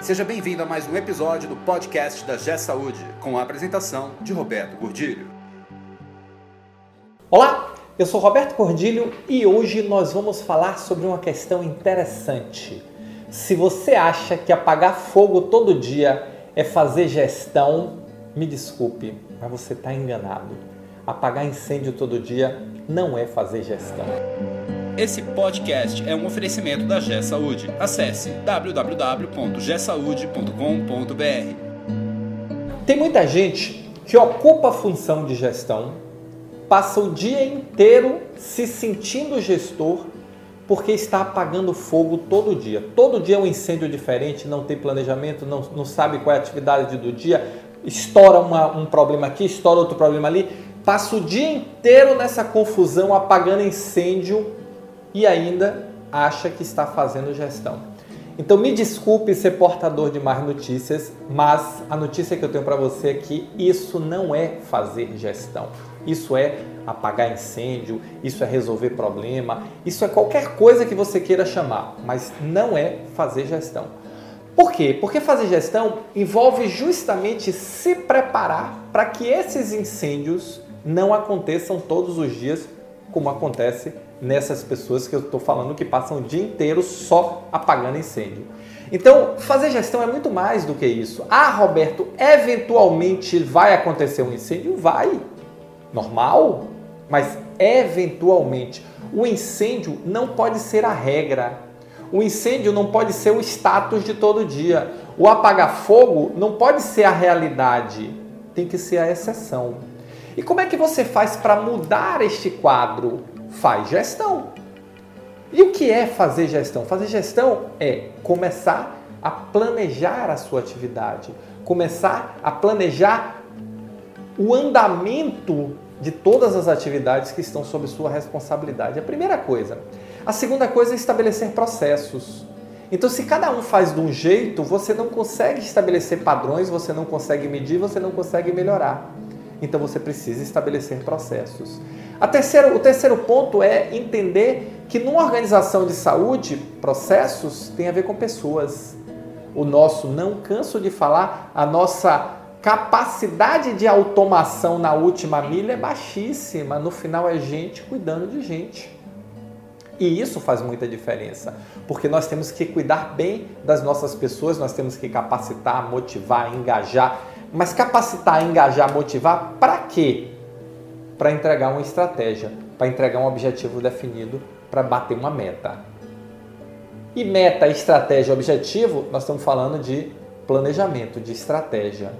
Seja bem-vindo a mais um episódio do podcast da G Saúde, com a apresentação de Roberto Gordilho. Olá, eu sou Roberto Gordilho e hoje nós vamos falar sobre uma questão interessante. Se você acha que apagar fogo todo dia é fazer gestão, me desculpe, mas você está enganado. Apagar incêndio todo dia não é fazer gestão. Esse podcast é um oferecimento da G Saúde. Acesse www.gsaude.com.br. Tem muita gente que ocupa a função de gestão, passa o dia inteiro se sentindo gestor porque está apagando fogo todo dia. Todo dia é um incêndio diferente, não tem planejamento, não, não sabe qual é a atividade do dia, estoura uma, um problema aqui, estoura outro problema ali, passa o dia inteiro nessa confusão, apagando incêndio e ainda acha que está fazendo gestão. Então me desculpe ser portador de más notícias, mas a notícia que eu tenho para você é que isso não é fazer gestão. Isso é apagar incêndio, isso é resolver problema, isso é qualquer coisa que você queira chamar, mas não é fazer gestão. Por quê? Porque fazer gestão envolve justamente se preparar para que esses incêndios não aconteçam todos os dias como acontece nessas pessoas que eu estou falando que passam o dia inteiro só apagando incêndio. Então, fazer gestão é muito mais do que isso. Ah, Roberto, eventualmente vai acontecer um incêndio? Vai. Normal, mas eventualmente. O incêndio não pode ser a regra. O incêndio não pode ser o status de todo dia. O apagar fogo não pode ser a realidade. Tem que ser a exceção. E como é que você faz para mudar este quadro? Faz gestão. E o que é fazer gestão? Fazer gestão é começar a planejar a sua atividade, começar a planejar o andamento de todas as atividades que estão sob sua responsabilidade. A primeira coisa. A segunda coisa é estabelecer processos. Então, se cada um faz de um jeito, você não consegue estabelecer padrões, você não consegue medir, você não consegue melhorar. Então você precisa estabelecer processos. Terceira, o terceiro ponto é entender que numa organização de saúde, processos tem a ver com pessoas. O nosso, não canso de falar, a nossa capacidade de automação na última milha é baixíssima. No final é gente cuidando de gente. E isso faz muita diferença, porque nós temos que cuidar bem das nossas pessoas, nós temos que capacitar, motivar, engajar. Mas capacitar, engajar, motivar, para quê? Para entregar uma estratégia, para entregar um objetivo definido, para bater uma meta. E meta, estratégia, objetivo, nós estamos falando de planejamento, de estratégia.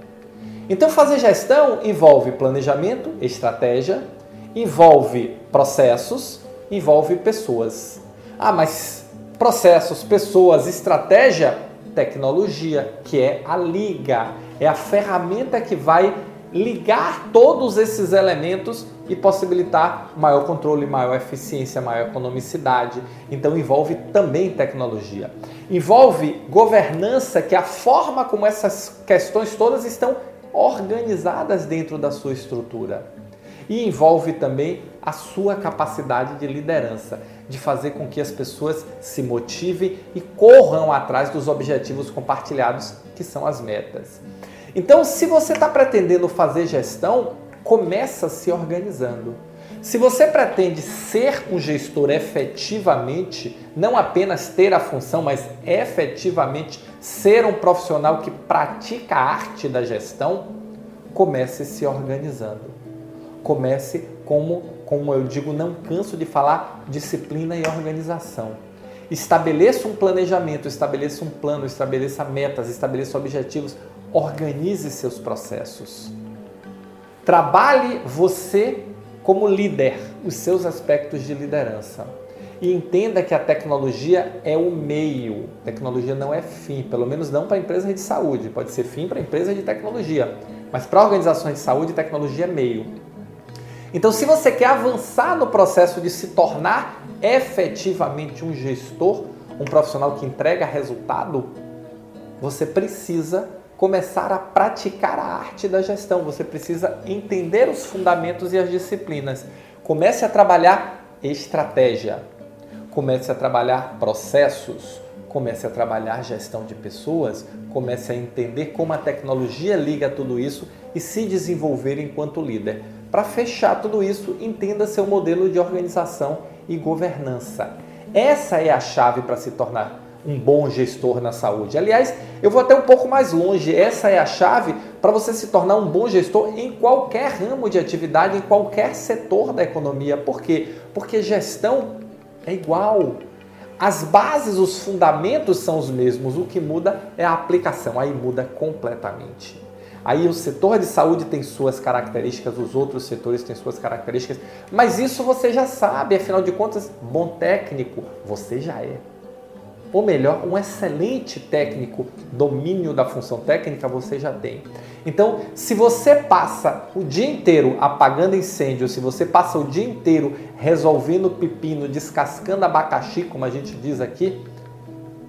Então, fazer gestão envolve planejamento, estratégia, envolve processos, envolve pessoas. Ah, mas processos, pessoas, estratégia, tecnologia, que é a liga, é a ferramenta que vai ligar todos esses elementos e possibilitar maior controle, maior eficiência, maior economicidade. Então envolve também tecnologia. Envolve governança, que é a forma como essas questões todas estão organizadas dentro da sua estrutura. E envolve também a sua capacidade de liderança, de fazer com que as pessoas se motivem e corram atrás dos objetivos compartilhados, que são as metas. Então, se você está pretendendo fazer gestão, começa se organizando. Se você pretende ser um gestor efetivamente, não apenas ter a função, mas efetivamente ser um profissional que pratica a arte da gestão, comece se organizando. Comece como, como eu digo, não canso de falar, disciplina e organização. Estabeleça um planejamento, estabeleça um plano, estabeleça metas, estabeleça objetivos, organize seus processos. Trabalhe você como líder, os seus aspectos de liderança. E entenda que a tecnologia é o meio, tecnologia não é fim, pelo menos não para empresas de saúde, pode ser fim para empresas de tecnologia, mas para organizações de saúde, tecnologia é meio. Então, se você quer avançar no processo de se tornar efetivamente um gestor, um profissional que entrega resultado, você precisa começar a praticar a arte da gestão. Você precisa entender os fundamentos e as disciplinas. Comece a trabalhar estratégia. Comece a trabalhar processos. comece a trabalhar gestão de pessoas, comece a entender como a tecnologia liga tudo isso e se desenvolver enquanto líder. Para fechar tudo isso, entenda seu modelo de organização e governança. Essa é a chave para se tornar um bom gestor na saúde. Aliás, eu vou até um pouco mais longe. Essa é a chave para você se tornar um bom gestor em qualquer ramo de atividade, em qualquer setor da economia. Por quê? Porque gestão é igual. As bases, os fundamentos são os mesmos, o que muda é a aplicação, aí muda completamente. Aí o setor de saúde tem suas características, os outros setores têm suas características, mas isso você já sabe, afinal de contas, bom técnico você já é ou melhor, um excelente técnico, domínio da função técnica você já tem. Então, se você passa o dia inteiro apagando incêndio, se você passa o dia inteiro resolvendo pepino, descascando abacaxi, como a gente diz aqui,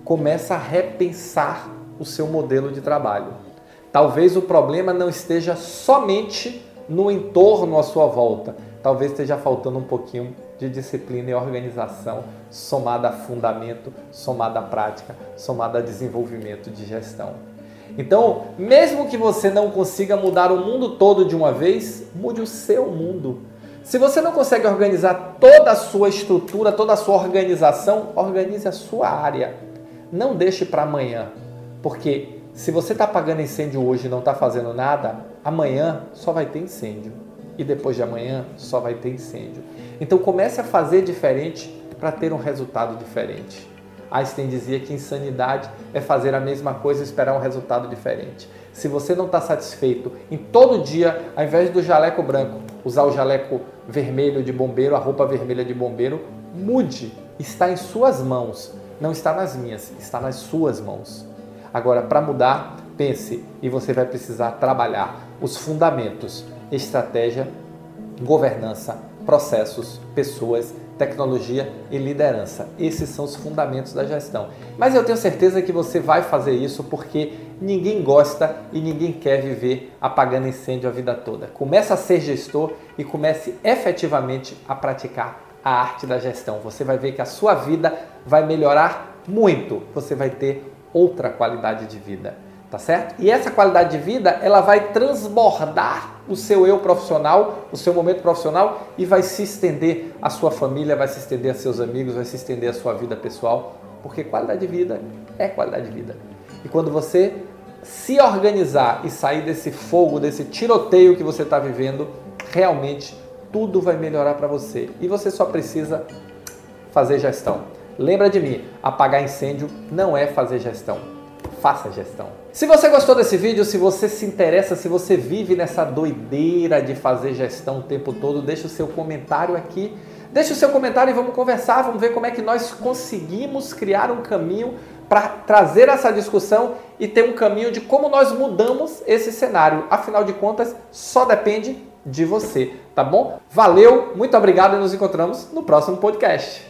começa a repensar o seu modelo de trabalho. Talvez o problema não esteja somente no entorno à sua volta, talvez esteja faltando um pouquinho de disciplina e organização, somada a fundamento, somada a prática, somada a desenvolvimento de gestão. Então, mesmo que você não consiga mudar o mundo todo de uma vez, mude o seu mundo. Se você não consegue organizar toda a sua estrutura, toda a sua organização, organize a sua área. Não deixe para amanhã, porque se você está apagando incêndio hoje e não está fazendo nada, amanhã só vai ter incêndio e depois de amanhã só vai ter incêndio. Então comece a fazer diferente para ter um resultado diferente. Einstein dizia que insanidade é fazer a mesma coisa e esperar um resultado diferente. Se você não está satisfeito em todo dia, ao invés do jaleco branco, usar o jaleco vermelho de bombeiro, a roupa vermelha de bombeiro, mude. Está em suas mãos, não está nas minhas, está nas suas mãos. Agora, para mudar, pense e você vai precisar trabalhar os fundamentos estratégia, governança, processos, pessoas, tecnologia e liderança. Esses são os fundamentos da gestão. Mas eu tenho certeza que você vai fazer isso porque ninguém gosta e ninguém quer viver apagando incêndio a vida toda. Comece a ser gestor e comece efetivamente a praticar a arte da gestão. Você vai ver que a sua vida vai melhorar muito. Você vai ter outra qualidade de vida tá certo? E essa qualidade de vida, ela vai transbordar o seu eu profissional, o seu momento profissional e vai se estender à sua família, vai se estender a seus amigos, vai se estender à sua vida pessoal, porque qualidade de vida é qualidade de vida. E quando você se organizar e sair desse fogo, desse tiroteio que você está vivendo, realmente tudo vai melhorar para você. E você só precisa fazer gestão. Lembra de mim, apagar incêndio não é fazer gestão. Faça gestão. Se você gostou desse vídeo, se você se interessa, se você vive nessa doideira de fazer gestão o tempo todo, deixa o seu comentário aqui. Deixa o seu comentário e vamos conversar, vamos ver como é que nós conseguimos criar um caminho para trazer essa discussão e ter um caminho de como nós mudamos esse cenário. Afinal de contas, só depende de você, tá bom? Valeu, muito obrigado e nos encontramos no próximo podcast.